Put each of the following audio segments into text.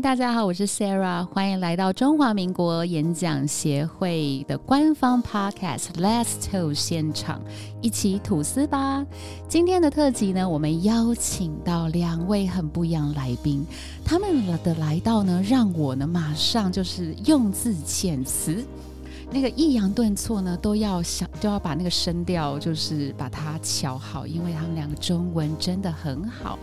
大家好，我是 Sarah，欢迎来到中华民国演讲协会的官方 Podcast Let's Talk 现场，一起吐司吧。今天的特辑呢，我们邀请到两位很不一样的来宾，他们的来到呢，让我呢马上就是用字遣词，那个抑扬顿挫呢都要想都要把那个声调就是把它调好，因为他们两个中文真的很好。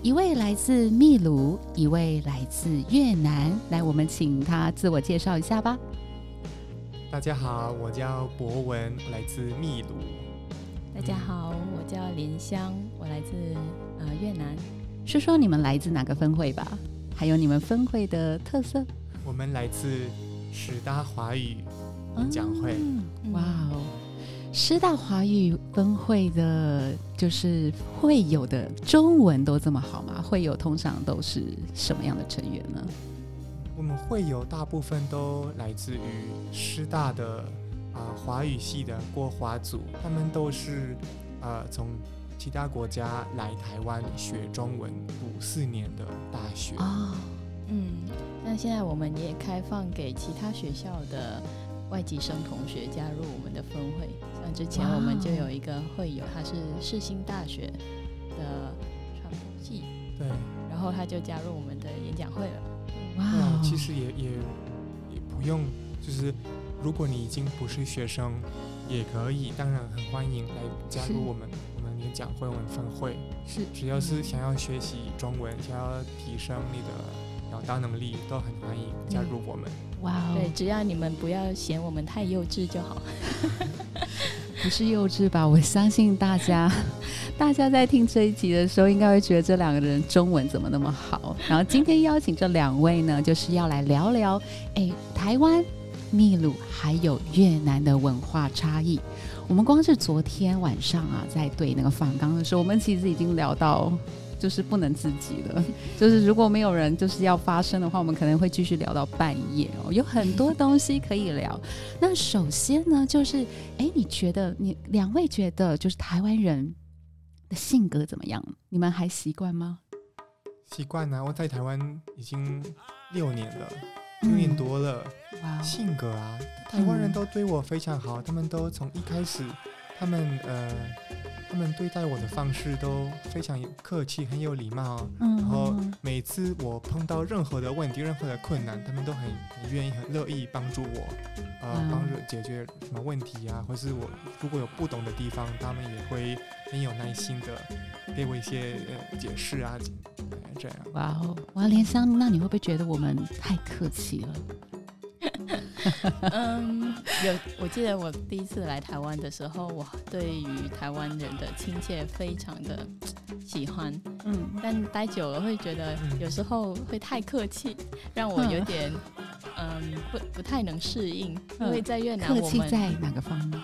一位来自秘鲁，一位来自越南。来，我们请他自我介绍一下吧。大家好，我叫博文，来自秘鲁。大家好，我叫莲香，我来自呃越南。说说你们来自哪个分会吧，还有你们分会的特色。我们来自十大华语演讲会。哇哦！师大华语分会的，就是会友的中文都这么好吗？会友通常都是什么样的成员呢？我们会友大部分都来自于师大的啊华语系的国华组，他们都是呃从其他国家来台湾学中文五四年的大学啊。嗯，那现在我们也开放给其他学校的。外籍生同学加入我们的分会，像之前我们就有一个会友，他是世新大学的传播系，对，然后他就加入我们的演讲会了。哇，其实也也也不用，就是如果你已经不是学生，也可以，当然很欢迎来加入我们我们演讲会我们分会，是，只要是想要学习中文，想要提升你的。表达能力都很欢迎加入我们。哇，对，只要你们不要嫌我们太幼稚就好。不是幼稚吧？我相信大家，大家在听这一集的时候，应该会觉得这两个人中文怎么那么好。然后今天邀请这两位呢，就是要来聊聊，哎，台湾、秘鲁还有越南的文化差异。我们光是昨天晚上啊，在对那个访纲的时候，我们其实已经聊到。就是不能自己了，就是如果没有人就是要发声的话，我们可能会继续聊到半夜哦，有很多 东西可以聊。那首先呢，就是哎，你觉得你两位觉得就是台湾人的性格怎么样？你们还习惯吗？习惯呢，我在台湾已经六年了，六年多了。哇，性格啊，台湾人都对我非常好，他们都从一开始，他们呃。他们对待我的方式都非常客气，很有礼貌。嗯，然后每次我碰到任何的问题、任何的困难，他们都很很愿意、很乐意帮助我，呃，帮助解决什么问题啊，或是我如果有不懂的地方，他们也会很有耐心的给我一些呃解释啊，这样。哇哦，哇，连香，那你会不会觉得我们太客气了？嗯，有，我记得我第一次来台湾的时候，我对于台湾人的亲切非常的喜欢，嗯，但待久了会觉得有时候会太客气，让我有点嗯不不太能适应，因为在越南，客气在哪个方面？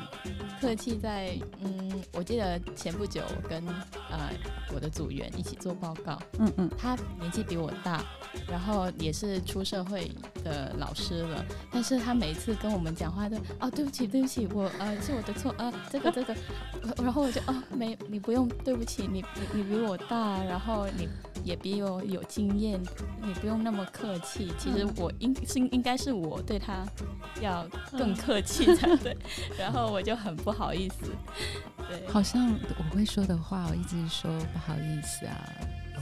客气在嗯，我记得前不久跟呃我的组员一起做报告，嗯嗯，他年纪比我大，然后也是出社会的老师了，但是他每一次跟我们讲话都哦对不起对不起我呃是我的错呃这个这个，然后我就哦没你不用对不起你你你比我大，然后你也比我有经验，你不用那么客气，其实我应是应该是我对他要更客气才 对，然后我就很不。好意思，对，好像我会说的话，我一直说不好意思啊，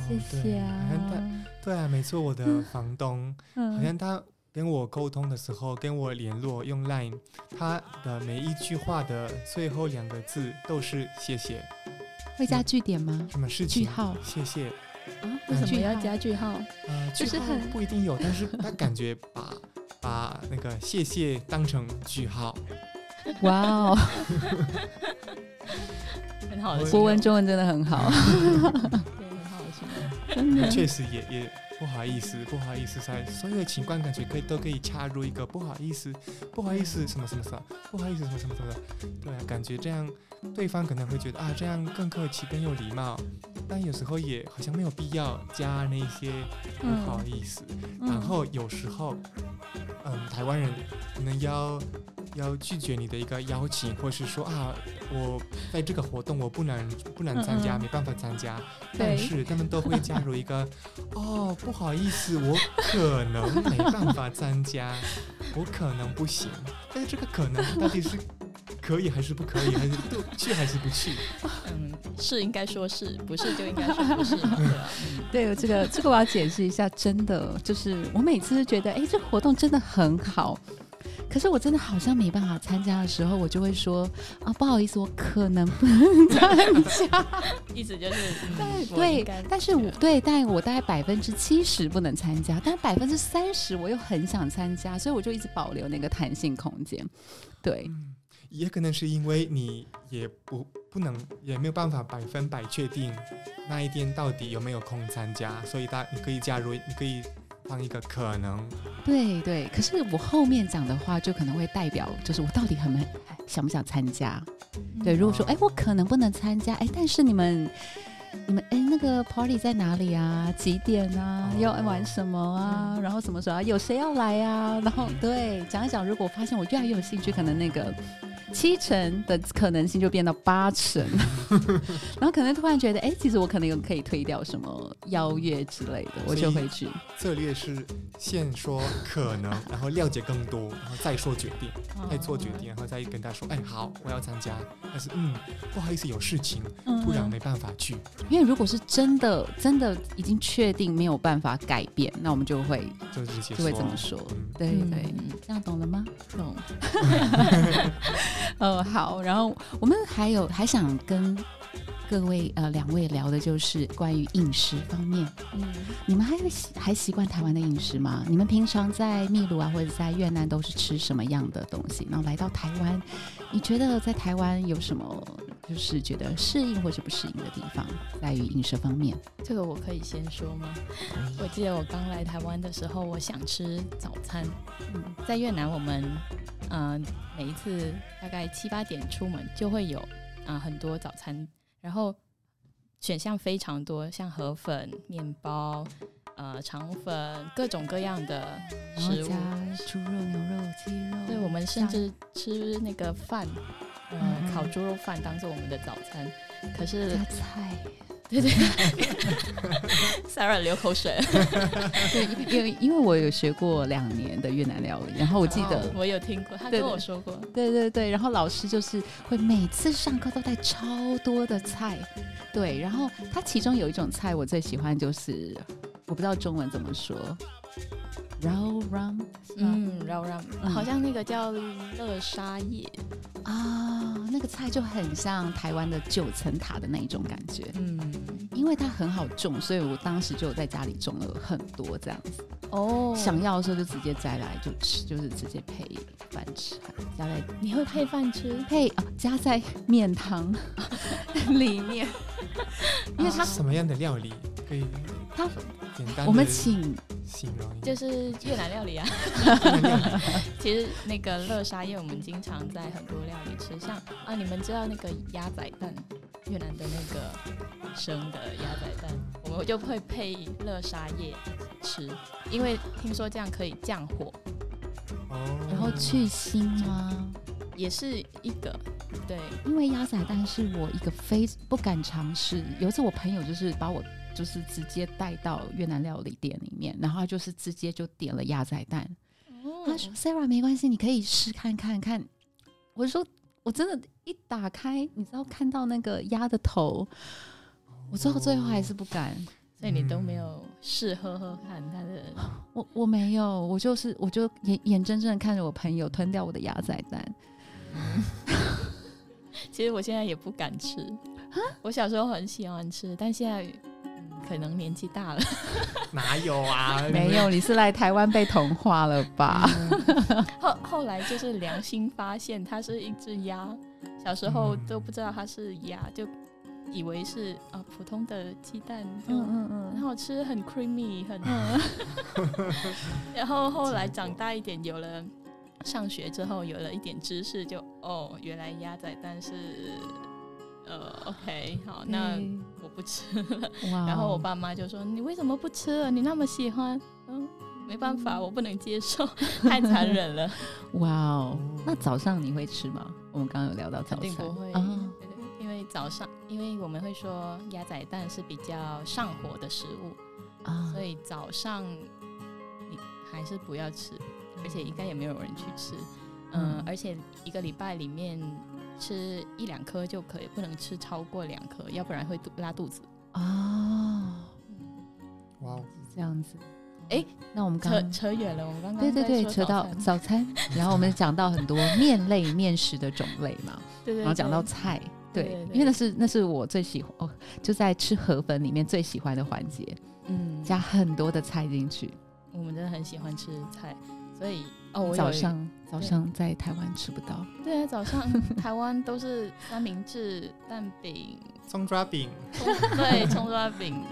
谢谢啊，对啊，没错，我的房东，好像他跟我沟通的时候，跟我联络用 Line，他的每一句话的最后两个字都是谢谢，会加句点吗？什么事情？句号？谢谢啊？为什么要加句号？呃，就是很不一定有，但是 他感觉把把那个谢谢当成句号。哇哦，很好的，国文中文真的很好，对，很好的，真的，确实也也不好意思，不好意思，在所有的情况感觉可以都可以插入一个不好意思，不好意思什么什么什么，不好意思什么什么什么，对啊，感觉这样对方可能会觉得啊，这样更客气更有礼貌，但有时候也好像没有必要加那些不好意思，然后有时候，嗯，台湾人可能要。要拒绝你的一个邀请，或是说啊，我在这个活动我不能不能参加，没办法参加。但是他们都会加入一个 哦，不好意思，我可能没办法参加，我可能不行。但是这个可能到底是？可以还是不可以？还是 去还是不去？嗯，是应该说是不是就应该说不是？对，这个这个我要解释一下，真的就是我每次都觉得，哎，这活动真的很好，可是我真的好像没办法参加的时候，我就会说啊，不好意思，我可能不能参加。意思就是，对对，但是我对，但我大概百分之七十不能参加，但百分之三十我又很想参加，所以我就一直保留那个弹性空间。对。也可能是因为你也不不能也没有办法百分百确定那一天到底有没有空参加，所以大你可以加入，你可以当一个可能。对对，可是我后面讲的话就可能会代表，就是我到底很没想不想参加。对，如果说哎我可能不能参加，哎但是你们你们哎那个 party 在哪里啊？几点啊？要玩什么啊？然后什么时候啊有谁要来啊？然后对讲一讲，如果发现我越来越有兴趣，可能那个。七成的可能性就变到八成，然后可能突然觉得，哎，其实我可能有可以推掉什么邀约之类的，我就会去。策略是先说可能，然后了解更多，然后再说决定，再做决定，然后再跟他说，哎，好，我要参加，但是嗯，不好意思，有事情，突然没办法去。因为如果是真的，真的已经确定没有办法改变，那我们就会就直接就会这么说。对对，这样懂了吗？懂。呃，好，然后我们还有还想跟各位呃两位聊的就是关于饮食方面。嗯，你们还习还习惯台湾的饮食吗？你们平常在秘鲁啊或者在越南都是吃什么样的东西？然后来到台湾，你觉得在台湾有什么就是觉得适应或者不适应的地方，在于饮食方面？这个我可以先说吗？我记得我刚来台湾的时候，我想吃早餐。嗯，在越南我们。嗯，每一次大概七八点出门就会有啊很多早餐，然后选项非常多，像河粉、面包、呃肠粉，各种各样的食物，猪肉、牛肉、鸡肉。对，我们甚至吃那个饭，嗯，烤猪肉饭当做我们的早餐。可是加菜。对对，Sarah 流口水。对，因为因为我有学过两年的越南料理，然后我记得我有听过，他跟我说过。对对对，然后老师就是会每次上课都带超多的菜，对，然后他其中有一种菜我最喜欢，就是我不知道中文怎么说。绕让，嗯，绕让，好像那个叫乐沙叶啊，那个菜就很像台湾的九层塔的那一种感觉，嗯，因为它很好种，所以我当时就在家里种了很多这样子。哦，想要的时候就直接摘来就吃，就是直接配饭吃，加在你会配饭吃？配啊，加在面汤 里面，因为它什么样的料理可以？它我们请形容。就是越南料理啊，其实那个乐沙叶我们经常在很多料理吃，像啊，你们知道那个鸭仔蛋，越南的那个生的鸭仔蛋，我们就会配乐沙叶吃，因为听说这样可以降火，哦，然后去腥吗？也是一个，对，因为鸭仔蛋是我一个非不敢尝试，有一次我朋友就是把我。就是直接带到越南料理店里面，然后就是直接就点了鸭仔蛋。他说：“Sarah，没关系，你可以试看看看。”我说：“我真的，一打开，你知道看到那个鸭的头，我最后最后还是不敢。所以你都没有试喝喝看他的？我我没有，我就是我就眼眼睁睁的看着我朋友吞掉我的鸭仔蛋。其实我现在也不敢吃。我小时候很喜欢吃，但现在。可能年纪大了，哪有啊？没有，你是来台湾被同化了吧？后后来就是良心发现，它是一只鸭。小时候都不知道它是鸭，就以为是啊普通的鸡蛋，嗯嗯嗯，很好吃，很 creamy，很。然后后来长大一点，有了上学之后，有了一点知识，就哦，原来鸭仔蛋是。呃，OK，好，那我不吃了。然后我爸妈就说：“你为什么不吃了？你那么喜欢。”嗯，没办法，我不能接受，太残忍了。哇哦，那早上你会吃吗？我们刚刚有聊到早餐，不会因为早上，因为我们会说鸭仔蛋是比较上火的食物啊，所以早上你还是不要吃，而且应该也没有人去吃。嗯，而且一个礼拜里面吃一两颗就可以，不能吃超过两颗，要不然会拉肚子。哦，哇，这样子。哎，那我们刚扯扯远了，我们刚刚对对对，扯到早餐，然后我们讲到很多面类面食的种类嘛，对对，然后讲到菜，对，因为那是那是我最喜欢，哦，就在吃河粉里面最喜欢的环节，嗯，加很多的菜进去，我们真的很喜欢吃菜，所以。哦，我早上早上在台湾吃不到。对啊，早上 台湾都是三明治、蛋饼、葱抓饼，对，葱抓饼，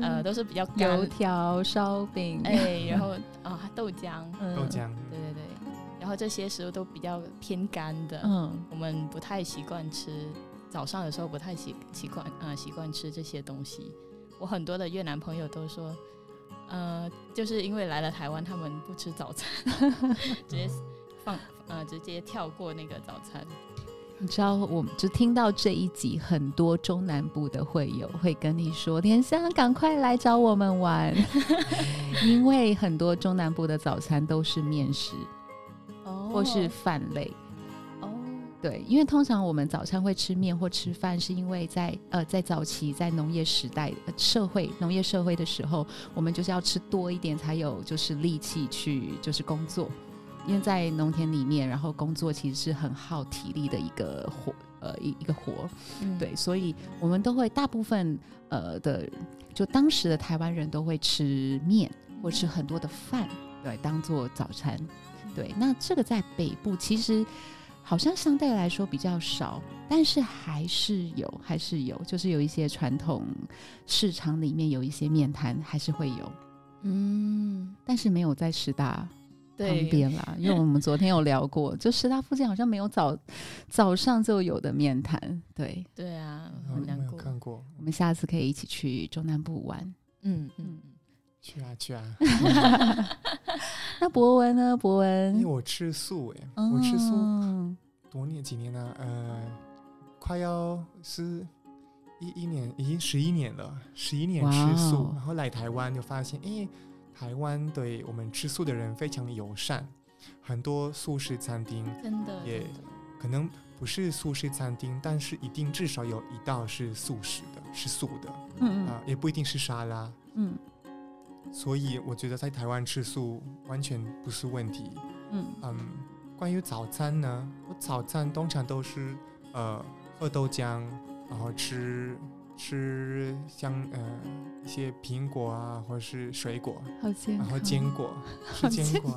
呃，都是比较油条、烧饼，哎，然后啊，豆浆，豆浆，对对对，然后这些食物都比较偏干的，嗯，我们不太习惯吃，早上的时候不太习习惯，呃，习惯吃这些东西。我很多的越南朋友都说。呃，就是因为来了台湾，他们不吃早餐，直接放呃，直接跳过那个早餐。你知道，我就听到这一集，很多中南部的会友会跟你说：“天香，赶快来找我们玩，因为很多中南部的早餐都是面食，哦，或是饭类。”对，因为通常我们早餐会吃面或吃饭，是因为在呃在早期在农业时代社会农业社会的时候，我们就是要吃多一点才有就是力气去就是工作，因为在农田里面，然后工作其实是很耗体力的一个活呃一一个活，对，所以我们都会大部分呃的就当时的台湾人都会吃面或吃很多的饭，对，当做早餐，对，那这个在北部其实。好像相对来说比较少，但是还是有，还是有，就是有一些传统市场里面有一些面摊还是会有，嗯，但是没有在师大旁边啦，因为我们昨天有聊过，就师大附近好像没有早早上就有的面谈，对，对啊，很难过。看过，我们下次可以一起去中南部玩，嗯嗯，去啊去啊。那博文呢？博文，因为我吃素哎，我吃素多年几年呢，呃，快要是一一年，已经十一年了，十一年吃素，然后来台湾就发现，哎，台湾对我们吃素的人非常友善，很多素食餐厅真的也可能不是素食餐厅，但是一定至少有一道是素食的，是素的，嗯嗯，啊，也不一定是沙拉，嗯。所以我觉得在台湾吃素完全不是问题。嗯嗯，关于早餐呢，我早餐通常都是呃喝豆浆，然后吃吃像呃一些苹果啊，或者是水果，然后坚果，吃坚果，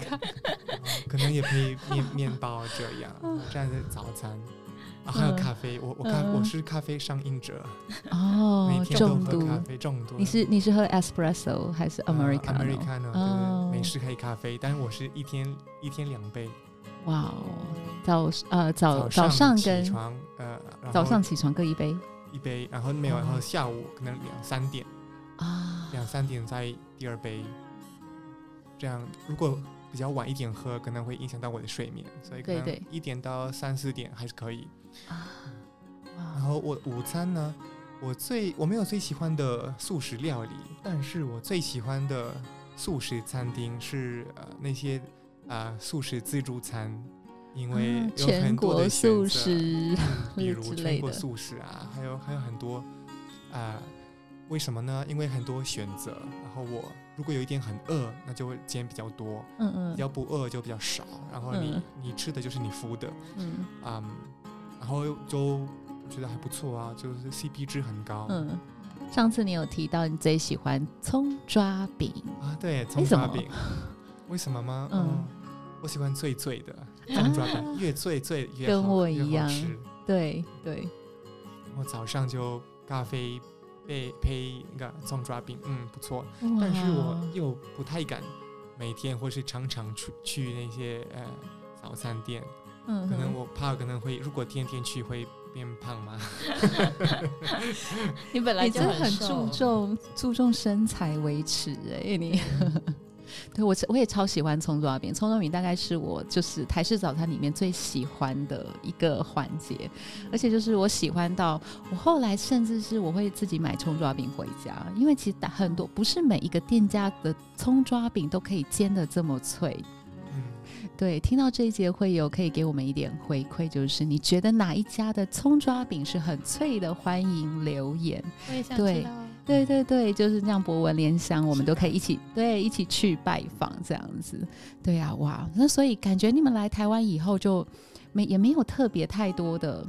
可能也配面面包这样，这样的早餐。啊，还有咖啡，我我咖我是咖啡上瘾者哦，每天都喝咖啡，重度。你是你是喝 espresso 还是 americano？americano，对，美式黑咖啡，但是我是一天一天两杯。哇哦，早呃早早上跟起床呃早上起床各一杯，一杯，然后没有，然后下午可能两三点啊，两三点再第二杯，这样如果。比较晚一点喝可能会影响到我的睡眠，所以可能一点到三四点还是可以。啊，然后我午餐呢，我最我没有最喜欢的素食料理，但是我最喜欢的素食餐厅是呃那些啊素食自助餐，因为有很多的素食，比如全国素食啊，还有还有很多啊。为什么呢？因为很多选择，然后我如果有一点很饿，那就会煎比较多，嗯嗯，要不饿就比较少，然后你你吃的就是你敷的，嗯。嗯，然后就觉得还不错啊，就是 CP 值很高。嗯，上次你有提到你最喜欢葱抓饼啊？对，葱抓饼，为什么吗？嗯，我喜欢最脆的葱抓饼，越脆脆越跟我一样，对对。我早上就咖啡。配配那个葱抓饼，嗯，不错。但是我又不太敢每天或是常常去去那些呃早餐店，嗯，可能我怕可能会如果天天去会变胖吗？你本来就很注重注重身材维持哎，你 对我我也超喜欢葱抓饼，葱抓饼大概是我就是台式早餐里面最喜欢的一个环节，而且就是我喜欢到我后来甚至是我会自己买葱抓饼回家，因为其实很多不是每一个店家的葱抓饼都可以煎的这么脆。嗯，对，听到这一节会有可以给我们一点回馈，就是你觉得哪一家的葱抓饼是很脆的，欢迎留言。我也想知道。对对对，就是这样。博文联想，我们都可以一起对一起去拜访这样子。对呀，哇，那所以感觉你们来台湾以后就没也没有特别太多的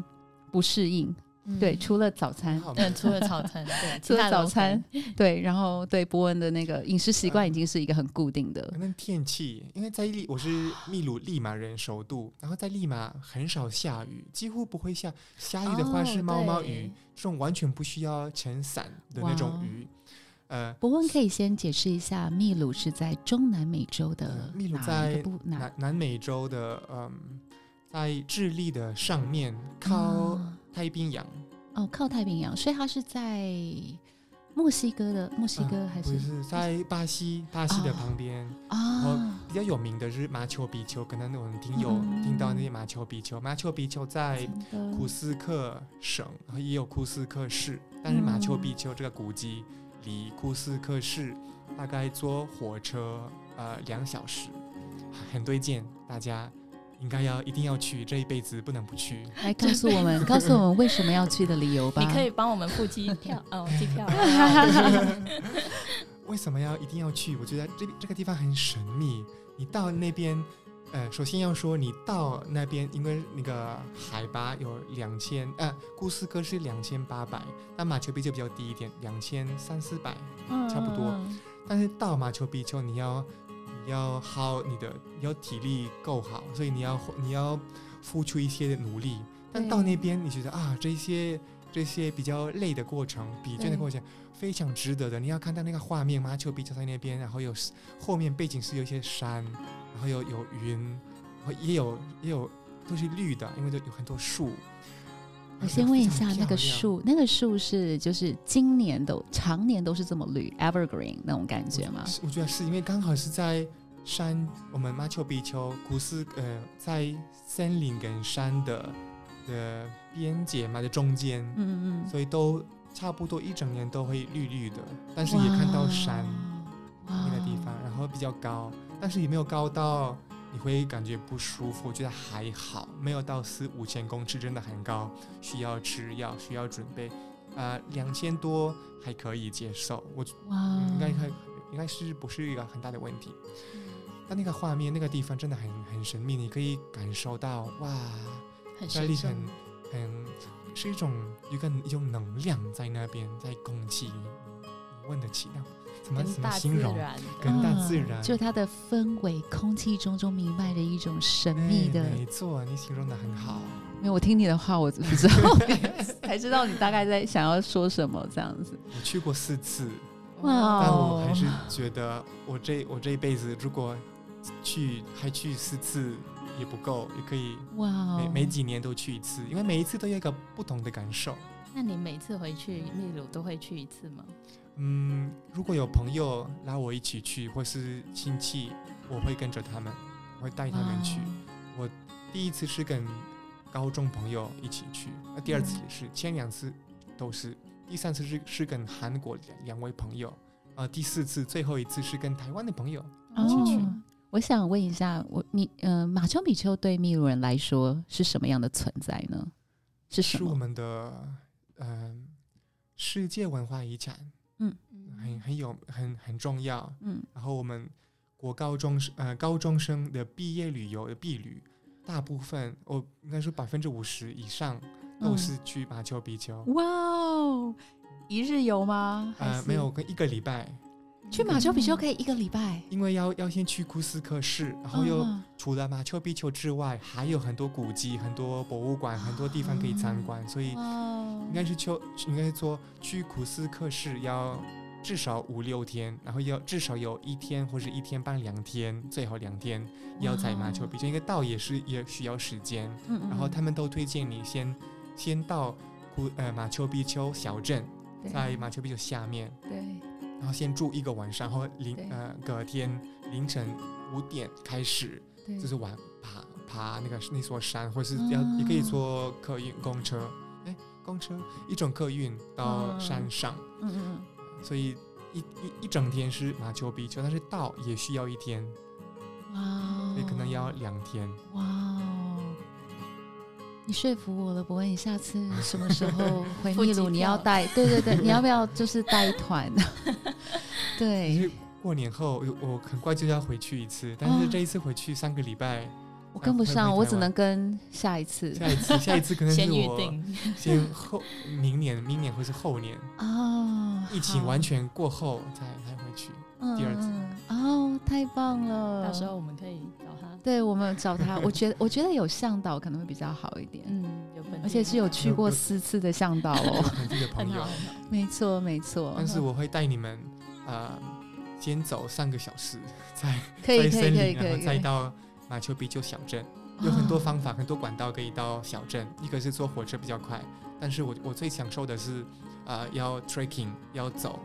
不适应。对，除了早餐，嗯，除了早餐，对，除了早餐，对，然后对博文的那个饮食习惯已经是一个很固定的。可能天气，因为在利，我是秘鲁利马人首都，然后在利马很少下雨，几乎不会下。下雨的话是毛毛雨，这种完全不需要撑伞的那种雨。呃，博文可以先解释一下，秘鲁是在中南美洲的，秘鲁在南南美洲的，嗯，在智利的上面靠。太平洋哦，靠太平洋，所以它是在墨西哥的墨西哥还是不是在巴西？巴西的旁边啊。比较有名的是马丘比丘，可能我们听有听到那些马丘比丘。马丘比丘在库斯克省，然后也有库斯克市，但是马丘比丘这个古迹离库斯克市大概坐火车呃两小时，很推荐大家。应该要一定要去，这一辈子不能不去。来告诉我们，告诉我们为什么要去的理由吧。你可以帮我们付机票，哦，机票。为什么要一定要去？我觉得这这个地方很神秘。你到那边，呃，首先要说你到那边，因为那个海拔有两千，呃，库斯科是两千八百，但马丘比丘比较低一点，两千三四百，差不多。但是到马丘比丘你要。要好，你的要体力够好，所以你要你要付出一些的努力。但到那边，你觉得啊，这些这些比较累的过程、疲倦的过程，非常值得的。你要看到那个画面，马丘比丘在那边，然后有后面背景是有一些山，然后有有云，然后也有也有都是绿的，因为都有很多树。我先问一下，那个树，那个树是就是今年都常年都是这么绿，evergreen 那种感觉吗？我觉得是因为刚好是在山，我们马丘比丘古斯呃，在森林跟山的的边界嘛的中间，嗯嗯，所以都差不多一整年都会绿绿的，但是也看到山那个地方，然后比较高，但是也没有高到。你会感觉不舒服，我觉得还好，没有到四五千公尺，真的很高，需要吃药，需要准备。呃，两千多还可以接受，我应该还应该是不是一个很大的问题。但那个画面，那个地方真的很很神秘，你可以感受到哇，很神很很是一种一个一种能量在那边，在空气，你问得起吗？怎么怎么形容？跟大自然，就它的氛围，空气中中弥漫着一种神秘的。没错，你形容的很好。没有我听你的话，我不知道，才知道你大概在想要说什么这样子。我去过四次，哇！但我还是觉得，我这我这一辈子如果去还去四次也不够，也可以哇，每每几年都去一次，因为每一次都有一个不同的感受。那你每次回去秘鲁都会去一次吗？嗯，如果有朋友拉我一起去，或是亲戚，我会跟着他们，我会带他们去。我第一次是跟高中朋友一起去，那第二次也是，前两次都是，第三次是是跟韩国两两位朋友，啊，第四次最后一次是跟台湾的朋友一起去。我想问一下，我你呃，马丘比丘对秘鲁人来说是什么样的存在呢？是是我们的嗯世界文化遗产。嗯，很很有很很重要。嗯，然后我们国高中生呃高中生的毕业旅游的毕旅，大部分我应该说百分之五十以上都是去马丘比丘。哇哦，一日游吗？呃，没有，跟一个礼拜。去马丘比丘可以一个礼拜，因为要要先去库斯克市，然后又除了马丘比丘之外，还有很多古迹、很多博物馆、很多地方可以参观，所以应该是去应该说去库斯克市要至少五六天，然后要至少有一天或者一天半两天，最好两天要在马丘比丘，因为到也是也需要时间，然后他们都推荐你先先到库呃马丘比丘小镇，在马丘比丘下面。对。然后先住一个晚上，然后凌呃隔天凌晨五点开始，就是玩爬爬那个那座山，或是要也可以坐客运公车，哎，公车一种客运到山上，嗯嗯，所以一一一整天是马丘比丘，但是到也需要一天，哇，所以可能要两天，哇。你说服我了，伯文，你下次什么时候 回秘鲁？你要带？对对对，你要不要就是带团？对，过年后我很快就要回去一次，但是这一次回去三个礼拜，我跟不上，我只能跟下一次。下一次，下一次可能是我先后明年，明年或是后年哦，疫情完全过后才才回去第二次。哦，太棒了！到时候我们可以。对我们找他，我 觉得我觉得有向导可能会比较好一点，嗯，有而且是有去过四次的向导哦，本地的朋友，没错没错。但是我会带你们，呃，先走三个小时，在在 森林，然后再到马丘比丘小镇，有很多方法，很多管道可以到小镇。一个是坐火车比较快，但是我我最享受的是，呃，要 trekking 要走，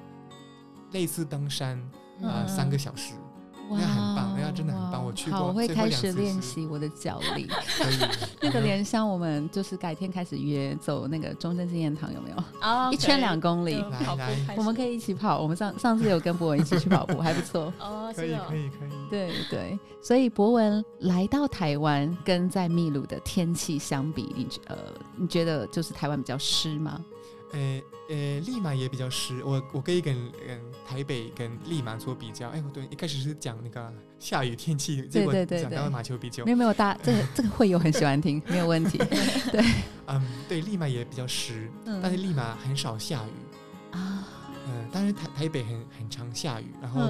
类似登山，呃，三个小时。那很棒，那真的很棒。我去过，好，我会开始练习我的脚 力。那个莲香，我们就是改天开始约走那个中正纪念堂，有没有？啊，一圈两公里，我们可以一起跑。我们上上次有跟博文一起去跑步，还不错。哦，可以，可以，可以。对对，所以博文来到台湾，跟在秘鲁的天气相比，你呃，你觉得就是台湾比较湿吗？呃呃，利马也比较湿。我我可以跟嗯台北跟立马做比较。哎，我对一开始是讲那个下雨天气，结果讲到马丘比丘。没有没有，大 这个这个会有很喜欢听，没有问题。对，嗯，对，立马也比较湿，但是立马很少下雨啊。嗯，但是台台北很很常下雨。然后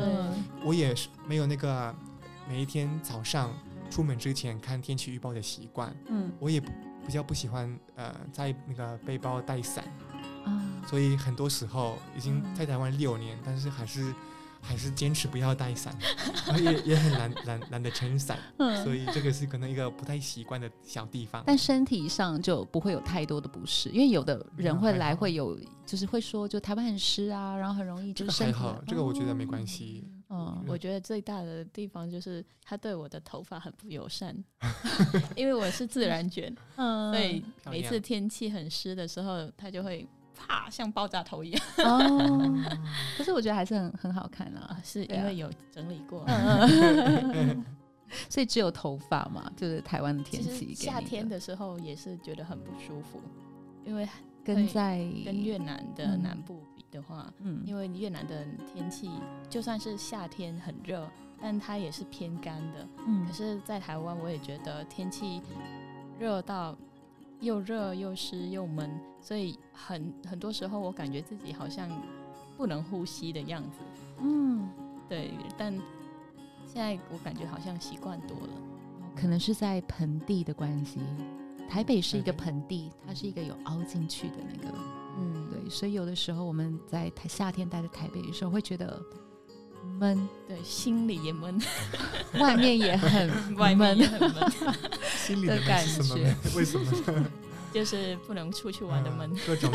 我也是没有那个每一天早上出门之前看天气预报的习惯。嗯，我也不比较不喜欢呃在那个背包带伞。所以很多时候已经在台湾六年，但是还是还是坚持不要带伞，也也很难懒懒得撑伞，所以这个是可能一个不太习惯的小地方。但身体上就不会有太多的不适，因为有的人会来会有，就是会说就台湾很湿啊，然后很容易就身体。还好，这个我觉得没关系。嗯，我觉得最大的地方就是他对我的头发很不友善，因为我是自然卷，嗯所以每次天气很湿的时候，他就会。啪，像爆炸头一样哦！可是我觉得还是很很好看啊，是因为有整理过，所以只有头发嘛，就是台湾的天气。夏天的时候也是觉得很不舒服，因为跟在跟越南的南部比的话，嗯，因为越南的天气就算是夏天很热，但它也是偏干的，嗯。可是，在台湾我也觉得天气热到。又热又湿又闷，所以很很多时候我感觉自己好像不能呼吸的样子。嗯，对。但现在我感觉好像习惯多了，可能是在盆地的关系。台北是一个盆地，它是一个有凹进去的那个。嗯，对。所以有的时候我们在台夏天待在台北的时候，会觉得闷，对，心里也闷，外面也很 外面也很闷。心里的感觉，为什么？就是不能出去玩的门。各种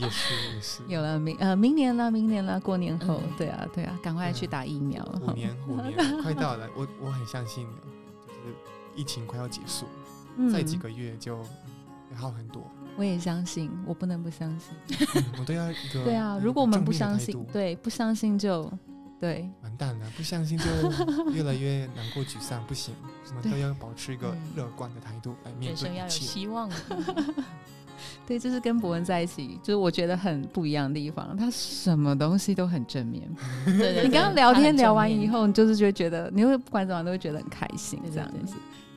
也是也是。有了明呃明年了，明年了，过年后，对啊对啊，赶快去打疫苗。五 年五年快到了，我我很相信，就是疫情快要结束，再几个月就会好很多。我也相信，我不能不相信。我都要一个。对啊，如果我们不相信，对，不相信就。对，完蛋了！不相信就越来越难过、沮丧，不行，什么都要保持一个 乐观的态度来面对一切。希望。对，就是跟博文在一起，就是我觉得很不一样的地方，他什么东西都很正面。对你刚刚聊天聊完以后，你就是就觉得，你会不管怎么都会觉得很开心，这样子。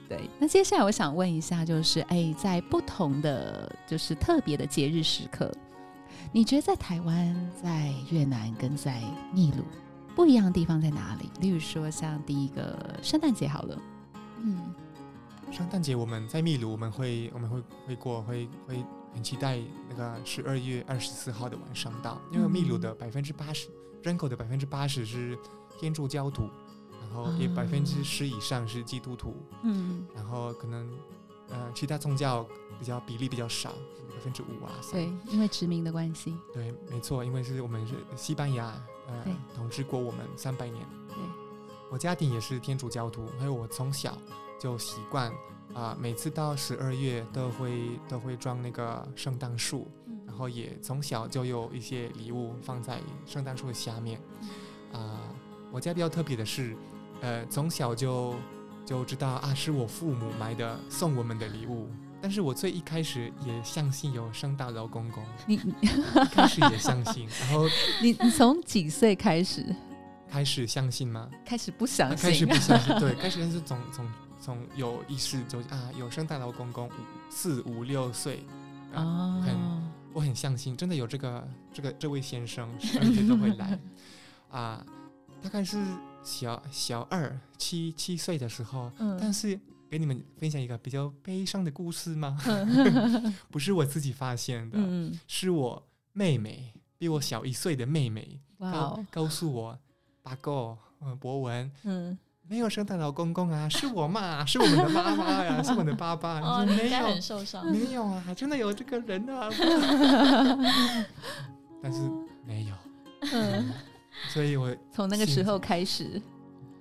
对，那接下来我想问一下，就是哎，在不同的就是特别的节日时刻，你觉得在台湾、在越南跟在秘鲁？不一样的地方在哪里？例如说，像第一个圣诞节好了，嗯，圣诞节我们在秘鲁，我们会我们会会过，会会很期待那个十二月二十四号的晚上到，因为秘鲁的百分之八十人口的百分之八十是天主教徒，然后也百分之十以上是基督徒，嗯，然后可能呃，其他宗教比较比例比较少，百分之五啊。对，因为殖民的关系。对，没错，因为是我们是西班牙呃统治过我们三百年。对，我家庭也是天主教徒，还有我从小就习惯啊，每次到十二月都会都会装那个圣诞树，然后也从小就有一些礼物放在圣诞树的下面。啊，我家比较特别的是，呃，从小就。就知道啊，是我父母买的送我们的礼物。但是我最一开始也相信有圣大老公公，你 开始也相信，然后 你你从几岁开始开始相信吗？开始不相信，开始不相信，对，开始是从从从有意识就啊，有圣大老公公五四五六岁啊，很我很相信，真的有这个这个这位先生，而且都会来啊，大概是。小小二七七岁的时候，嗯但是给你们分享一个比较悲伤的故事吗？不是我自己发现的，是我妹妹比我小一岁的妹妹告告诉我，八哥，嗯，博文，嗯，没有圣诞老公公啊，是我嘛，是我们的妈妈呀，是我的爸爸，哦，没有，很受伤，没有啊，真的有这个人啊，但是没有。所以我从那个时候开始，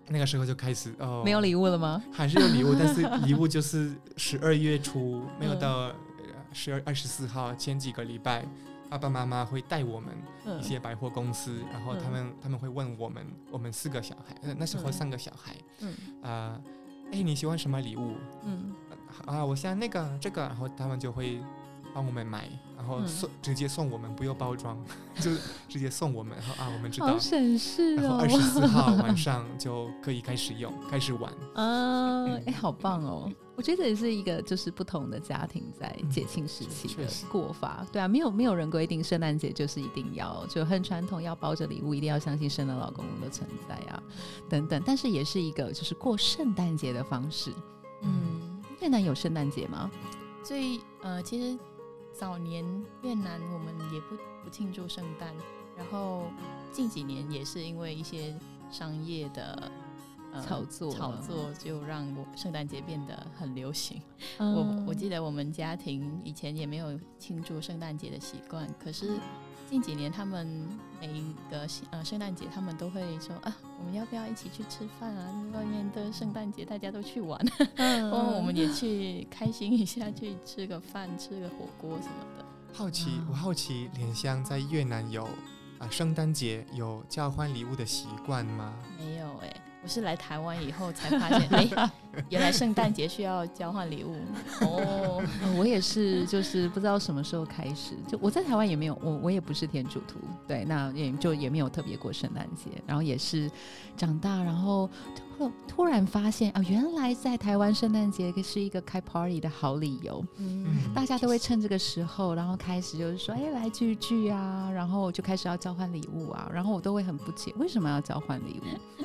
那个时候就开始哦，没有礼物了吗？还是有礼物，但是 礼物就是十二月初，没有到十二二十四号前几个礼拜，爸爸妈妈会带我们一些百货公司，然后他们他们会问我们，我们四个小孩，那时候三个小孩，嗯啊，哎你喜欢什么礼物？嗯啊，我想那个这个，然后他们就会。帮我们买，然后送直接送我们，不用包装，就直接送我们。然后啊，我们知道，好省事哦。然后二十四号 晚上就可以开始用，开始玩。啊，哎，好棒哦！我觉得这也是一个，就是不同的家庭在节庆时期的过法。对啊，没有没有人规定圣诞节就是一定要就很传统，要包着礼物，一定要相信圣诞老公公的存在啊，等等。但是也是一个就是过圣诞节的方式。嗯，越南有圣诞节吗？所以呃，其实。早年越南我们也不不庆祝圣诞，然后近几年也是因为一些商业的炒作，炒作就让我圣诞节变得很流行。我我记得我们家庭以前也没有庆祝圣诞节的习惯，可是。近几年，他们每一个呃圣诞节，他们都会说啊，我们要不要一起去吃饭啊？外面的圣诞节大家都去玩，嗯，我们也去开心一下，去吃个饭，吃个火锅什么的。好奇，我好奇，莲香在越南有啊圣诞节有交换礼物的习惯吗？没有哎。我是来台湾以后才发现，哎，原来圣诞节需要交换礼物哦。我也是，就是不知道什么时候开始，就我在台湾也没有，我我也不是天主徒，对，那也就也没有特别过圣诞节。然后也是长大，然后突突然发现啊，原来在台湾圣诞节是一个开 party 的好理由。嗯，大家都会趁这个时候，然后开始就是说，哎，来聚聚啊，然后就开始要交换礼物啊，然后我都会很不解，为什么要交换礼物？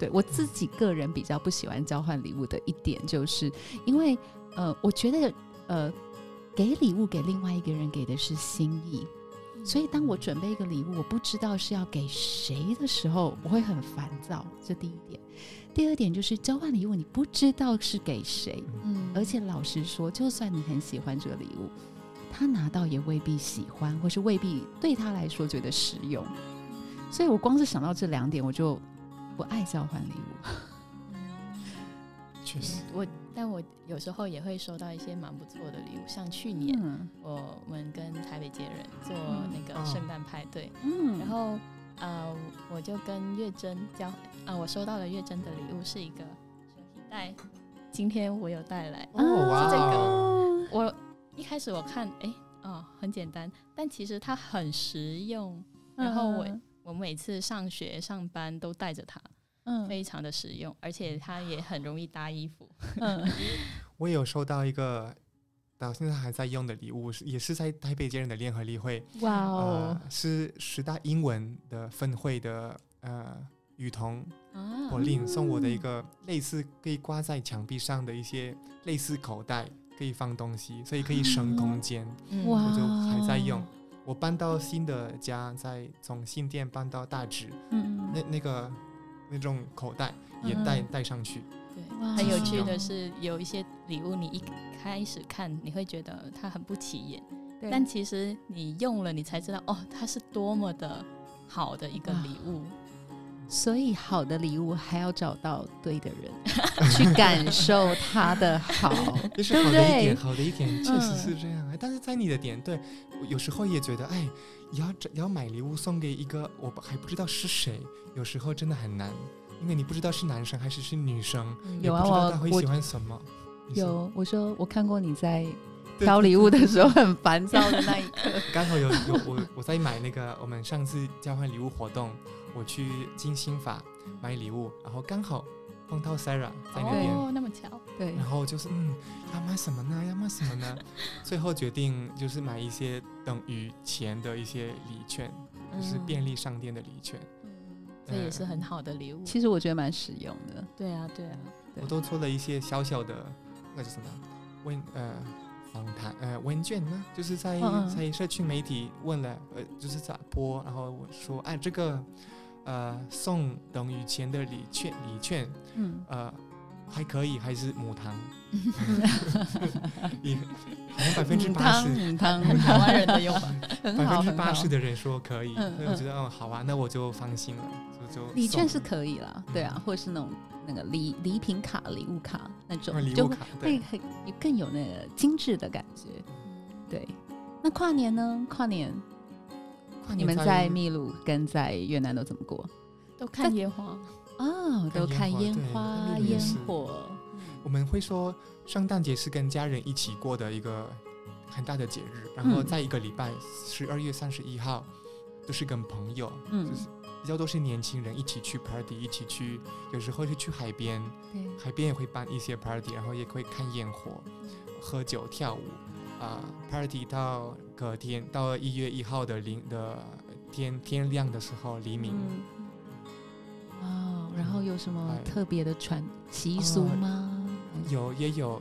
对我自己个人比较不喜欢交换礼物的一点，就是因为呃，我觉得呃，给礼物给另外一个人给的是心意，所以当我准备一个礼物，我不知道是要给谁的时候，我会很烦躁。这第一点。第二点就是交换礼物，你不知道是给谁，嗯，而且老实说，就算你很喜欢这个礼物，他拿到也未必喜欢，或是未必对他来说觉得实用。所以我光是想到这两点，我就。不爱交换礼物，确实。我但我有时候也会收到一些蛮不错的礼物，像去年我们跟台北街人做那个圣诞派对，嗯，然后呃，我就跟月珍交啊，我收到了月珍的礼物是一个手提袋，今天我有带来，哦，哇，这个我一开始我看，哎，哦，很简单，但其实它很实用，然后我。我每次上学上班都带着它，嗯，非常的实用，而且它也很容易搭衣服。嗯，我有收到一个到现在还在用的礼物，是也是在台北街人的联合例会，哇哦，是十大英文的分会的呃雨桐啊，我令送我的一个类似可以挂在墙壁上的一些类似口袋，可以放东西，所以可以省空间，哇，我就还在用。我搬到新的家，在从新店搬到大直，嗯，那那个那种口袋也带带上去，对，很有趣的是，有一些礼物你一开始看你会觉得它很不起眼，但其实你用了你才知道哦，它是多么的好的一个礼物。所以好的礼物还要找到对的人 去感受他的好，就是好的一点，好的一点确实是这样。但是在你的点，对，有时候也觉得，哎，要要买礼物送给一个我还不知道是谁，有时候真的很难，因为你不知道是男生还是是女生，有啊，我会喜欢什么？有，我说我看过你在挑礼物的时候很烦躁的那一刻。刚好有有我我在买那个我们上次交换礼物活动。我去金星法买礼物，然后刚好碰到 Sarah 在那边，哦，那么巧，对。然后就是嗯，要买什么呢？要买什么呢？最后决定就是买一些等于钱的一些礼券，就是便利商店的礼券。嗯，这也是很好的礼物。其实我觉得蛮实用的。对啊，对啊。我都做了一些小小的，那叫什么？问呃访谈呃问卷呢？就是在在社区媒体问了呃，就是咋播，然后我说哎这个。呃，送等于钱的礼券，礼券，嗯，呃，还可以，还是母汤，也好像百分之八十，母汤，台湾人的用法，百分之八十的人说可以，所以我觉得，哦，好啊，那我就放心了，就就礼券是可以了，对啊，或者是那种那个礼礼品卡、礼物卡那种，就会很更有那个精致的感觉，对。那跨年呢？跨年。你们在秘鲁跟在越南都怎么过？都看烟花哦，都看烟花烟火。我们会说，圣诞节是跟家人一起过的一个很大的节日。然后在一个礼拜，十二月三十一号，都是跟朋友，嗯，就是比较多是年轻人一起去 party，一起去，有时候是去海边，海边也会办一些 party，然后也会看烟火、喝酒、跳舞。啊，party 到隔天到了一月一号的零的天天亮的时候黎明。哦，然后有什么特别的传习俗吗？有也有，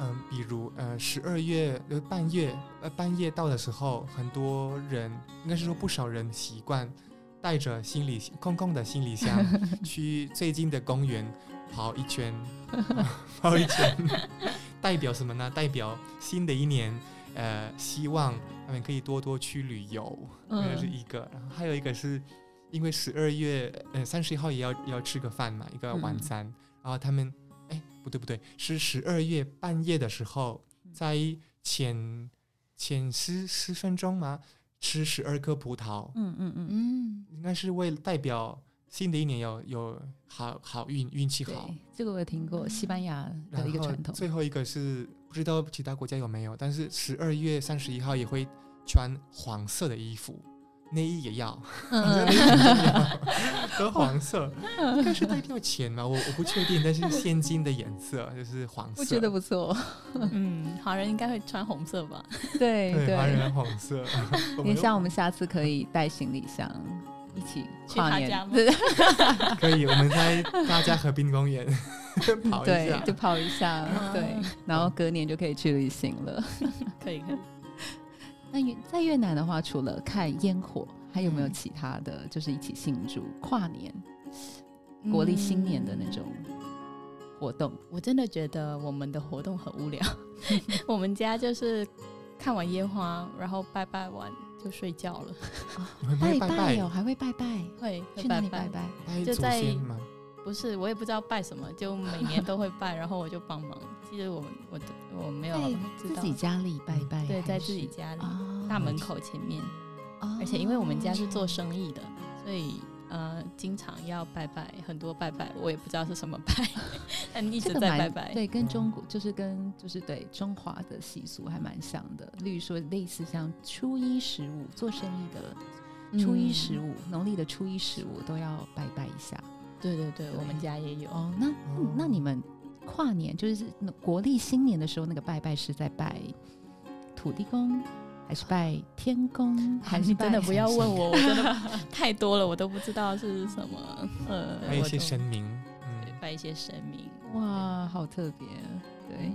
嗯，比如呃十二月呃半夜呃半夜到的时候，很多人应该是说不少人习惯带着行李 空空的行李箱 去最近的公园跑一圈，跑一圈。代表什么呢？代表新的一年，呃，希望他们可以多多去旅游，这是一个。然后还有一个是，因为十二月呃三十一号也要要吃个饭嘛，一个晚餐。然后他们，哎，不对不对，是十二月半夜的时候，在前前十十分钟嘛，吃十二颗葡萄。嗯嗯嗯嗯，应该是为代表。新的一年有有好好运运气好，这个我有听过，西班牙的一个传统。最后一个是不知道其他国家有没有，但是十二月三十一号也会穿黄色的衣服，内衣也要，和黄色，应该是代表钱嘛？我我不确定，但是现金的颜色就是黄色。我觉得不错，嗯，华人应该会穿红色吧？对对，华人红色。你像我们下次可以带行李箱。一起跨年，可以，我们在大家河滨公园 跑一下，就跑一下，对，然后隔年就可以去旅行了。可以，可以。那在越南的话，除了看烟火，还有没有其他的就是一起庆祝跨年、国历新年的那种活动？我真的觉得我们的活动很无聊。我们家就是看完烟花，然后拜拜完。就睡觉了，拜拜哦，还会拜拜，会去哪里拜拜？就在不是，我也不知道拜什么，就每年都会拜，然后我就帮忙。其实我我我没有自己家里拜拜，对，在自己家里大门口前面，而且因为我们家是做生意的，所以。呃，经常要拜拜，很多拜拜，我也不知道是什么拜，但一直在拜拜。对，跟中国就是跟就是对中华的习俗还蛮像的。例如说，类似像初一十五做生意的，初一十五，农历的初一十五都要拜拜一下。对对对，我们家也有。哦，那那你们跨年就是国历新年的时候，那个拜拜是在拜土地公？还是拜天公，还是真的不要问我，我真的 太多了，我都不知道是什么。呃，拜一些神明，嗯，拜一些神明。哇，好特别。对，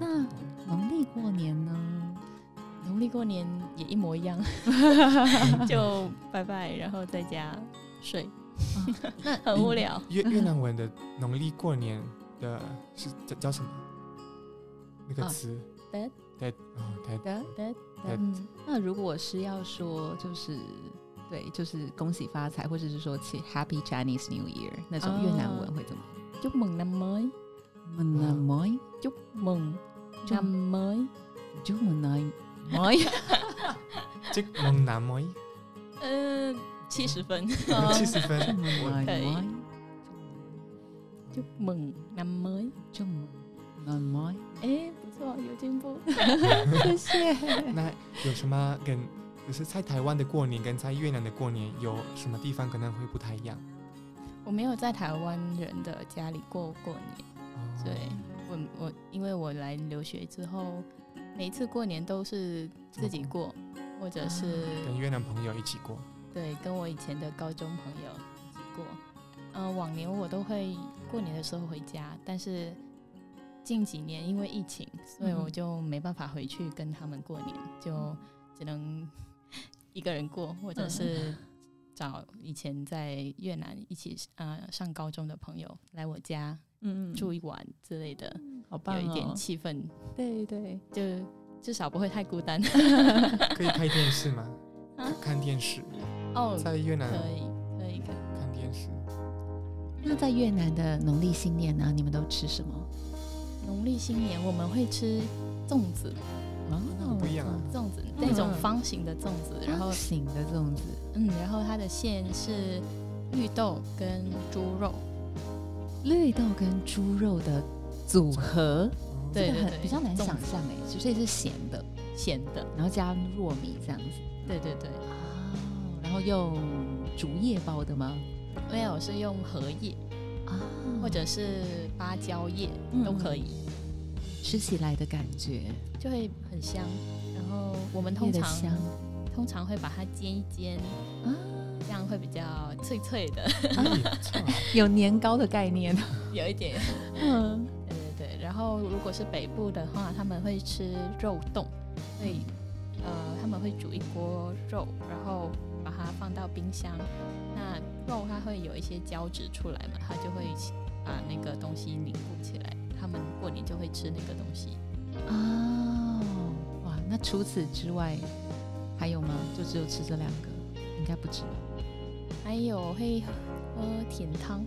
那农历过年呢？农历过年也一模一样，就拜拜，然后在家睡，很无聊。越越南文的农历过年的是叫叫什么？那个词？Dead，Dead，哦，Dead，Dead，Dead。那如果是要说，就是对，就是恭喜发财，或者是说起 Happy Chinese New Year 那种越南文会怎么？Chúc mừng năm mới, mừng năm mới, chúc mừng năm mới, chúc mừng năm mới, chúc mừng năm mới。嗯，七十分，七十分，可以。Chúc mừng năm mới, chúc mừng năm mới。哎，不错，有进步，谢谢。那有什么跟就是在台湾的过年跟在越南的过年有什么地方可能会不太一样？我没有在台湾人的家里过过年，对我我因为我来留学之后，每一次过年都是自己过，或者是跟越南朋友一起过。对，跟我以前的高中朋友一起过。嗯，往年我都会过年的时候回家，但是近几年因为疫情，所以我就没办法回去跟他们过年，就只能 一个人过，或者是找以前在越南一起呃上高中的朋友来我家，嗯住一晚之类的，好棒，有一点气氛，对对，就至少不会太孤单。可以开电视吗？看电视哦，在越南可以可以可以看电视。那在越南的农历新年呢？你们都吃什么？农历新年我们会吃粽子，哦，不一样啊，粽子那种方形的粽子，然后形的粽子，嗯，然后它的馅是绿豆跟猪肉，绿豆跟猪肉的组合，对对对，比较难想象哎，所以是咸的，咸的，然后加糯米这样子，对对对，哦，然后用竹叶包的吗？没有，是用荷叶啊，或者是芭蕉叶都可以，吃起来的感觉。就会很香。然后我们通常通常会把它煎一煎啊，这样会比较脆脆的，有年糕的概念，有一点。嗯，对对对。然后如果是北部的话，他们会吃肉冻，会呃他们会煮一锅肉，然后把它放到冰箱。那肉它会有一些胶质出来嘛，它就会把那个东西凝固起来。他们过年就会吃那个东西。哦，哇，那除此之外还有吗？就只有吃这两个？应该不止吧？还有会喝甜汤。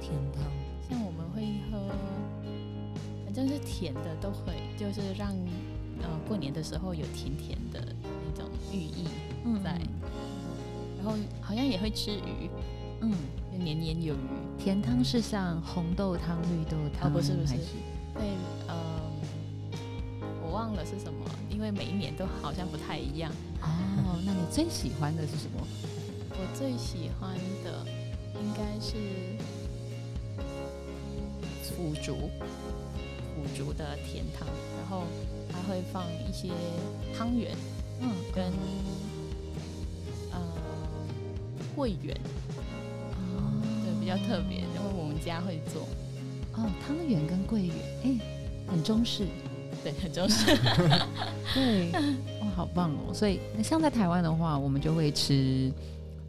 甜汤，像我们会喝，反正是甜的都会，就是让呃过年的时候有甜甜的那种寓意在。然后好像也会吃鱼，嗯，年年有余。甜汤是像红豆汤、绿豆汤，不是不是，会呃，我忘了是什么，因为每一年都好像不太一样。哦，那你最喜欢的是什么？我最喜欢的应该是腐竹，腐竹的甜汤，然后还会放一些汤圆，嗯，跟。桂圆哦，对，比较特别，因为我们家会做。哦，汤圆跟桂圆，哎，很中式，对，很中式，对，哇，好棒哦！所以那像在台湾的话，我们就会吃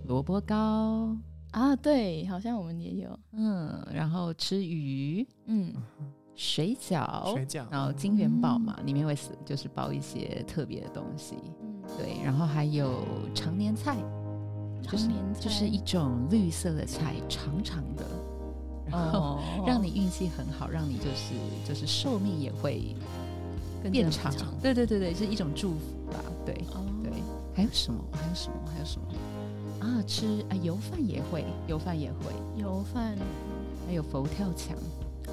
萝卜糕。啊，对，好像我们也有，嗯，然后吃鱼，嗯，水饺，水饺，然后金元宝嘛，里面会是就是包一些特别的东西，嗯，对，然后还有常年菜。就是就是一种绿色的菜，长长的，然后让你运气很好，让你就是就是寿命也会变长。对对对对，是一种祝福吧。对对，还有什么？还有什么？还有什么？啊，吃啊油饭也会，油饭也会，油饭还有佛跳墙。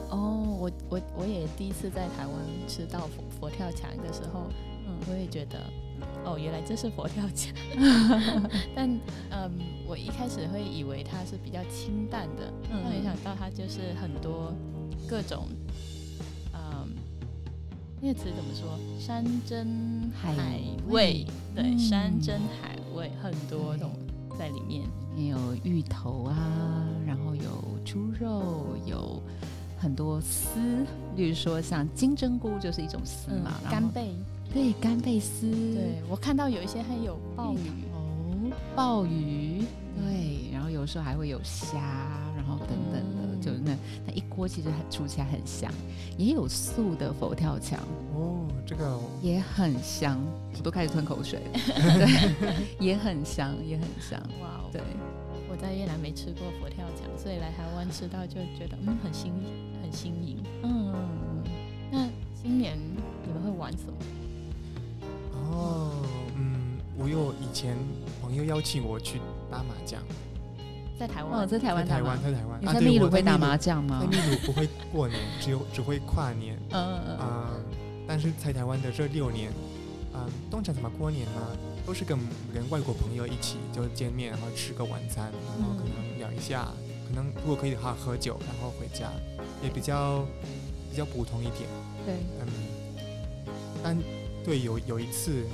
哦，我我我也第一次在台湾吃到佛佛跳墙的时候，嗯，我也觉得。哦，原来这是佛跳墙，但嗯，我一开始会以为它是比较清淡的，嗯，没想到它就是很多各种，嗯，那个词怎么说？山珍海味，对，山珍海味很多种在里面，有芋头啊，然后有猪肉，有很多丝，例如说像金针菇就是一种丝嘛，干贝。对干贝丝，对我看到有一些还有鲍鱼。哦，鲍鱼，对，然后有时候还会有虾，然后等等的，就是那那一锅其实很煮起来很香，也有素的佛跳墙。哦，这个也很香，我都开始吞口水了，对，也很香，也很香，哇，对，我在越南没吃过佛跳墙，所以来台湾吃到就觉得嗯很新很新颖，嗯，那今年你们会玩什么？哦，嗯，我有以前朋友邀请我去打麻将，在台湾哦，在台湾，台湾，在台湾。你在秘鲁会打麻将吗？在秘鲁不会过年，只有只会跨年。嗯嗯嗯。但是在台湾的这六年，嗯，通常怎么过年呢？都是跟跟外国朋友一起就见面，然后吃个晚餐，然后可能聊一下，可能如果可以的话喝酒，然后回家，也比较比较普通一点。对，嗯，但。对，有有一次，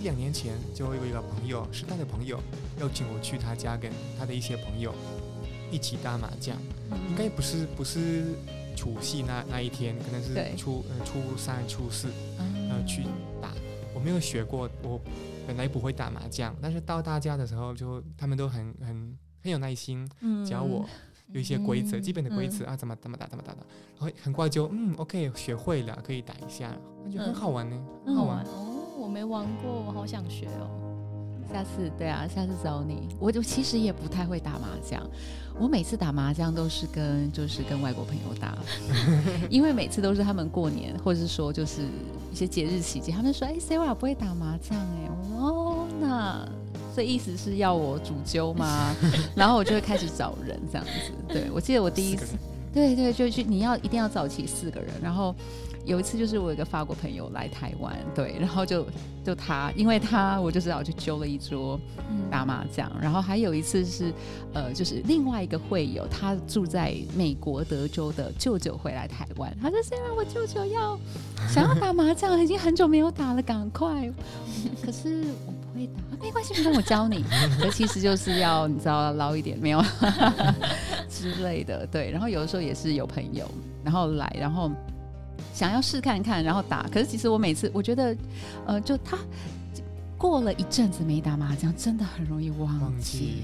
一两年前，就有一个朋友，是他的朋友，邀请我去他家，跟他的一些朋友一起打麻将。应该不是不是除夕那那一天，可能是初呃初三、初四呃去打。我没有学过，我本来不会打麻将，但是到大家的时候，就他们都很很很有耐心教我。有一些规则，基本的规则啊，怎么怎么打，怎么打的，然后很快就嗯，OK，学会了，可以打一下，感觉很好玩呢，很好玩没玩过，我好想学哦。下次对啊，下次找你。我就其实也不太会打麻将，我每次打麻将都是跟就是跟外国朋友打，因为每次都是他们过年或者是说就是一些节日期间，他们说哎，Sarah 不会打麻将哎，哦那。所以意思是要我主揪吗？然后我就会开始找人这样子。对，我记得我第一次，对对，就去你要一定要找齐四个人。然后有一次就是我有一个法国朋友来台湾，对，然后就就他，因为他我就知道我去揪了一桌打麻将。然后还有一次是呃，就是另外一个会友，他住在美国德州的舅舅回来台湾，他说：“虽然我舅舅要想要打麻将，已经很久没有打了，赶快。”可是我不。会打没关系，不用我教你。可其实就是要你知道捞一点没有 之类的，对。然后有的时候也是有朋友然后来，然后想要试看看，然后打。可是其实我每次我觉得，呃，就他过了一阵子没打麻将，真的很容易忘记。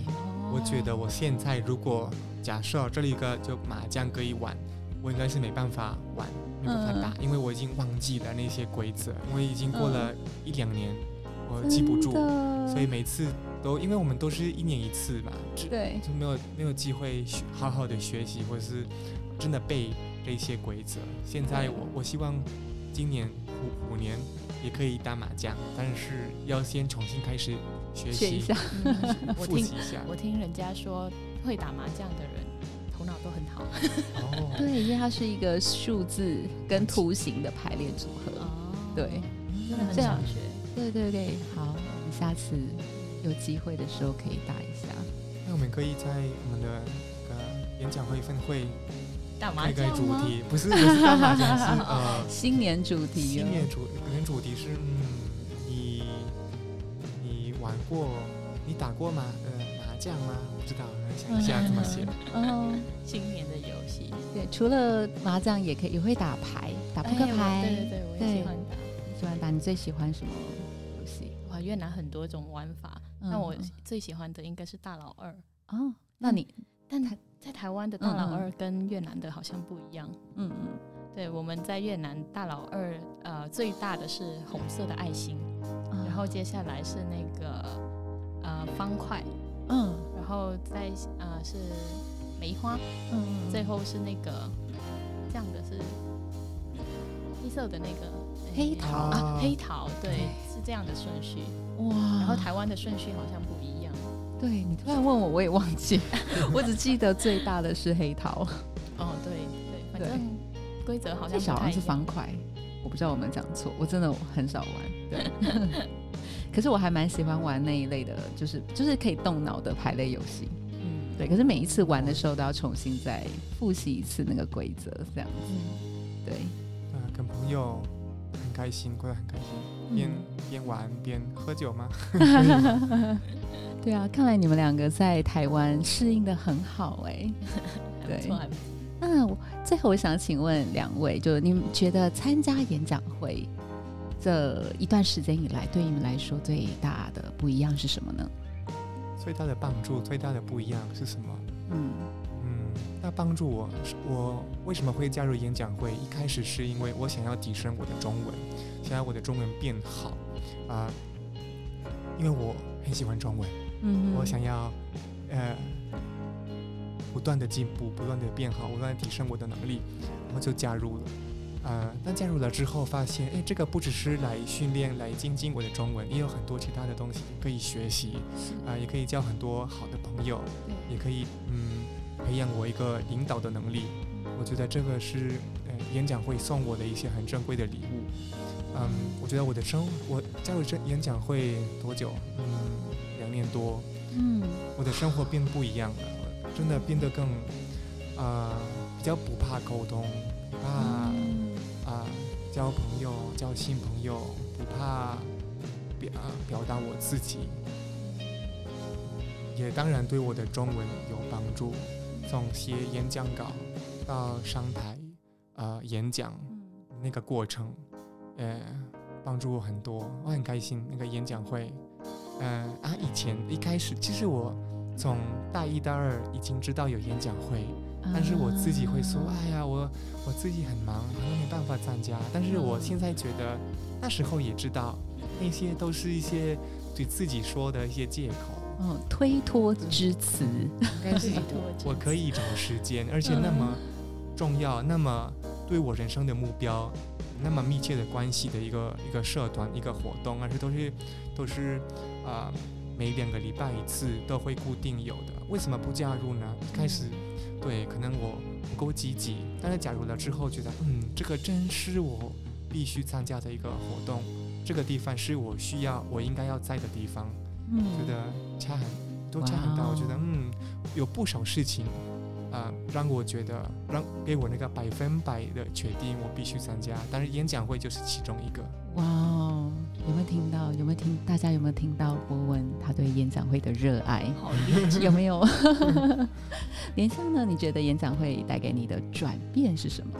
我觉得我现在如果假设这里一个就麻将可以玩，我应该是没办法玩，没办法打，因为我已经忘记了那些规则，因为已经过了一两年。我记不住，所以每次都因为我们都是一年一次嘛，对，就没有没有机会好好的学习，或者是真的背这些规则。现在我我希望今年五五年也可以打麻将，但是要先重新开始学习一下，复习一下。我听人家说会打麻将的人头脑都很好。哦，对，因为它是一个数字跟图形的排列组合。哦，对，真的很想学。对对对，好，我们下次有机会的时候可以打一下。那我们可以在我们的呃演讲会分会打麻将主题不是 不是打麻将，是 呃新年主题。新年主年主题是嗯，你你玩过你打过吗？呃麻将吗？不知道，想一下怎么写。嗯，新年的游戏。对，除了麻将也可以，也会打牌，打扑克牌。对对对，我也喜欢打。喜欢打，你最喜欢什么游戏？哇，越南很多种玩法，那我最喜欢的应该是大老二哦。那你，但台在台湾的大老二跟越南的好像不一样。嗯嗯，对，我们在越南大老二，呃，最大的是红色的爱心，然后接下来是那个呃方块，嗯，然后再呃是梅花，嗯，最后是那个这样的是黑色的那个黑桃。啊，黑桃，对。是这样的顺序。哇，然后台湾的顺序好像不一样。对你突然问我，我也忘记，我只记得最大的是黑桃。哦，对对，反正规则好像小像是方块，我不知道我们讲错，我真的很少玩。对，可是我还蛮喜欢玩那一类的，就是就是可以动脑的牌类游戏。嗯，对。可是每一次玩的时候都要重新再复习一次那个规则，这样子。对，啊，跟朋友很开心，过得很开心。边边玩边喝酒吗？对啊，看来你们两个在台湾适应的很好哎。对，那最后我想请问两位，就是你们觉得参加演讲会这一段时间以来，对你们来说最大的不一样是什么呢？最大的帮助、最大的不一样是什么？嗯嗯，那帮助我，我为什么会加入演讲会？一开始是因为我想要提升我的中文，想要我的中文变好啊，因为我很喜欢中文，嗯，我想要呃不断的进步，不断的变好，不断的提升我的能力，然后就加入了。呃，但加入了之后发现，哎，这个不只是来训练、来精进我的中文，也有很多其他的东西可以学习，啊，也可以交很多好的朋友，也可以嗯培养我一个领导的能力。我觉得这个是呃演讲会送我的一些很珍贵的礼物。嗯，我觉得我的生，我加入这演讲会多久？嗯，两年多。嗯，我的生活变不一样了，真的变得更啊比较不怕沟通，怕啊。交朋友，交新朋友，不怕表表达我自己，也当然对我的中文有帮助。从写演讲稿到上台，呃，演讲那个过程，呃，帮助我很多，我很开心。那个演讲会，呃啊，以前一开始，其实我从大一、大二已经知道有演讲会。但是我自己会说，哎呀，我我自己很忙，可能没办法参加。但是我现在觉得，那时候也知道，那些都是一些对自己说的一些借口，嗯，推脱之词。但是 我可以找时间，而且那么重要，那么对我人生的目标那么密切的关系的一个一个社团一个活动，而且都是都是啊，每两个礼拜一次都会固定有的。为什么不加入呢？开始。对，可能我不够积极，但是加入了之后，觉得嗯，这个真是我必须参加的一个活动，这个地方是我需要、我应该要在的地方，嗯，觉得差很都差很大。我觉得嗯，有不少事情啊，让我觉得让给我那个百分百的确定，我必须参加。但是演讲会就是其中一个。哇哦，有没有听到？有没有听？大家有没有听到博文他对演讲会的热爱？好，有没有？莲香呢？你觉得演讲会带给你的转变是什么？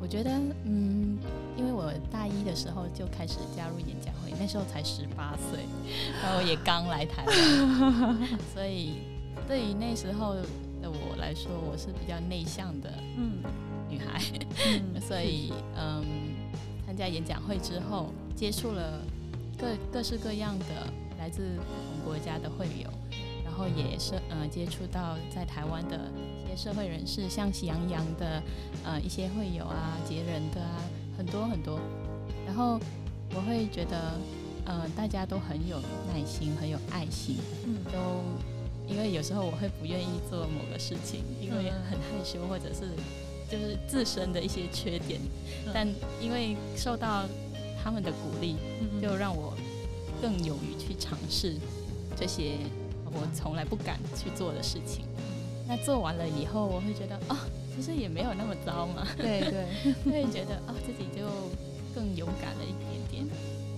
我觉得，嗯，因为我大一的时候就开始加入演讲会，那时候才十八岁，然后也刚来台湾，所以对于那时候的我来说，我是比较内向的嗯女孩，所以嗯。参加演讲会之后，接触了各各式各样的来自不同国家的会友，然后也是呃接触到在台湾的一些社会人士，像喜羊羊的呃一些会友啊，杰人的啊，很多很多。然后我会觉得，呃，大家都很有耐心，很有爱心，嗯，都因为有时候我会不愿意做某个事情，因为很害羞或者是。就是自身的一些缺点，但因为受到他们的鼓励，就让我更勇于去尝试这些我从来不敢去做的事情。那做完了以后，我会觉得啊，其实也没有那么糟嘛。对对，会觉得啊，自己就更勇敢了一点点。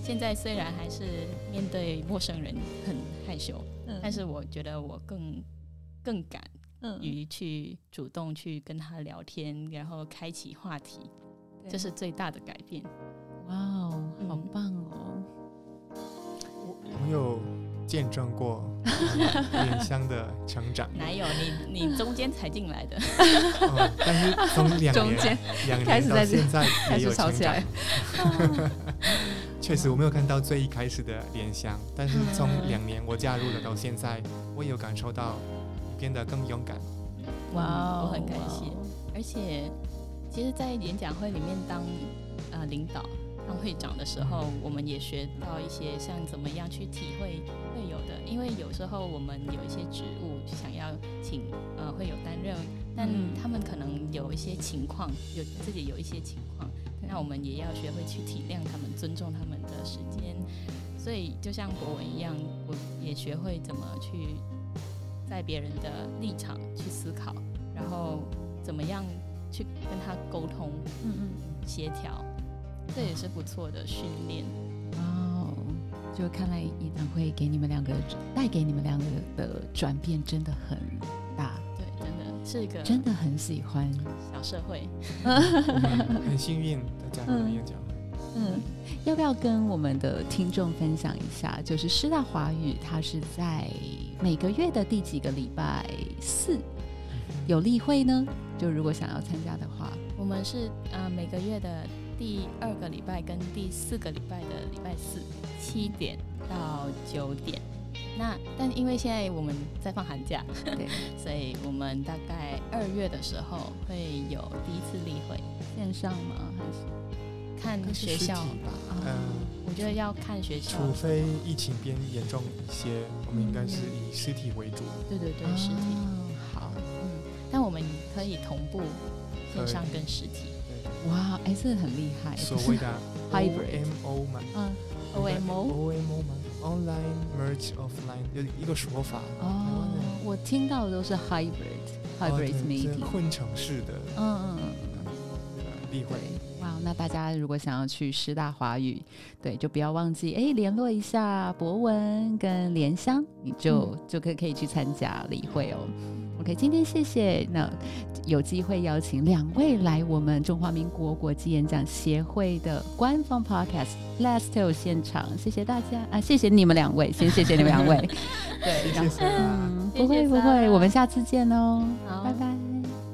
现在虽然还是面对陌生人很害羞，但是我觉得我更更敢。于去主动去跟他聊天，然后开启话题，这是最大的改变。哇哦，好棒哦！我我有见证过 莲香的成长。哪有你？你中间才进来的。但是从两年两年到现在也有成长。确实，我没有看到最一开始的莲香，但是从两年我加入了到现在，我也有感受到。变得更勇敢，哇，我很感谢。而且，其实，在演讲会里面当呃领导、当会长的时候，我们也学到一些像怎么样去体会会有的。因为有时候我们有一些职务想要请呃会有担任，但他们可能有一些情况，有自己有一些情况，那我们也要学会去体谅他们，尊重他们的时间。所以，就像博文一样，我也学会怎么去。在别人的立场去思考，然后怎么样去跟他沟通，嗯嗯，协调，这也是不错的训练。哦，就看来演讲会给你们两个带给你们两个的转变真的很大。对，真的是一个真的很喜欢小社会，很幸运的加入演讲会。嗯，要不要跟我们的听众分享一下？就是师大华语，它是在。每个月的第几个礼拜四有例会呢？就如果想要参加的话，我们是呃每个月的第二个礼拜跟第四个礼拜的礼拜四，七点到九点。那但因为现在我们在放寒假，对，所以我们大概二月的时候会有第一次例会，线上吗？还是看学校吧？嗯，我觉得要看学校，除非疫情变严重一些，我们应该是以实体为主。对对对，实体。好，嗯，但我们可以同步线上跟实体。对，哇，哎，这很厉害。所谓的 hybrid M O 嘛，嗯，O M O O M O 吗？Online merge offline 有一个说法哦，我听到的都是 hybrid hybrid meeting 混成式的，嗯嗯嗯，例会。哇，那大家如果想要去师大华语，对，就不要忘记哎，联络一下博文跟莲香，你就就可可以去参加例会哦。OK，今天谢谢那。有机会邀请两位来我们中华民国国际演讲协会的官方 Podcast Let's Tell 现场，谢谢大家啊！谢谢你们两位，先谢谢你们两位。对，谢谢。嗯，不会不会，我们下次见哦。好，拜拜，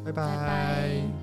拜拜。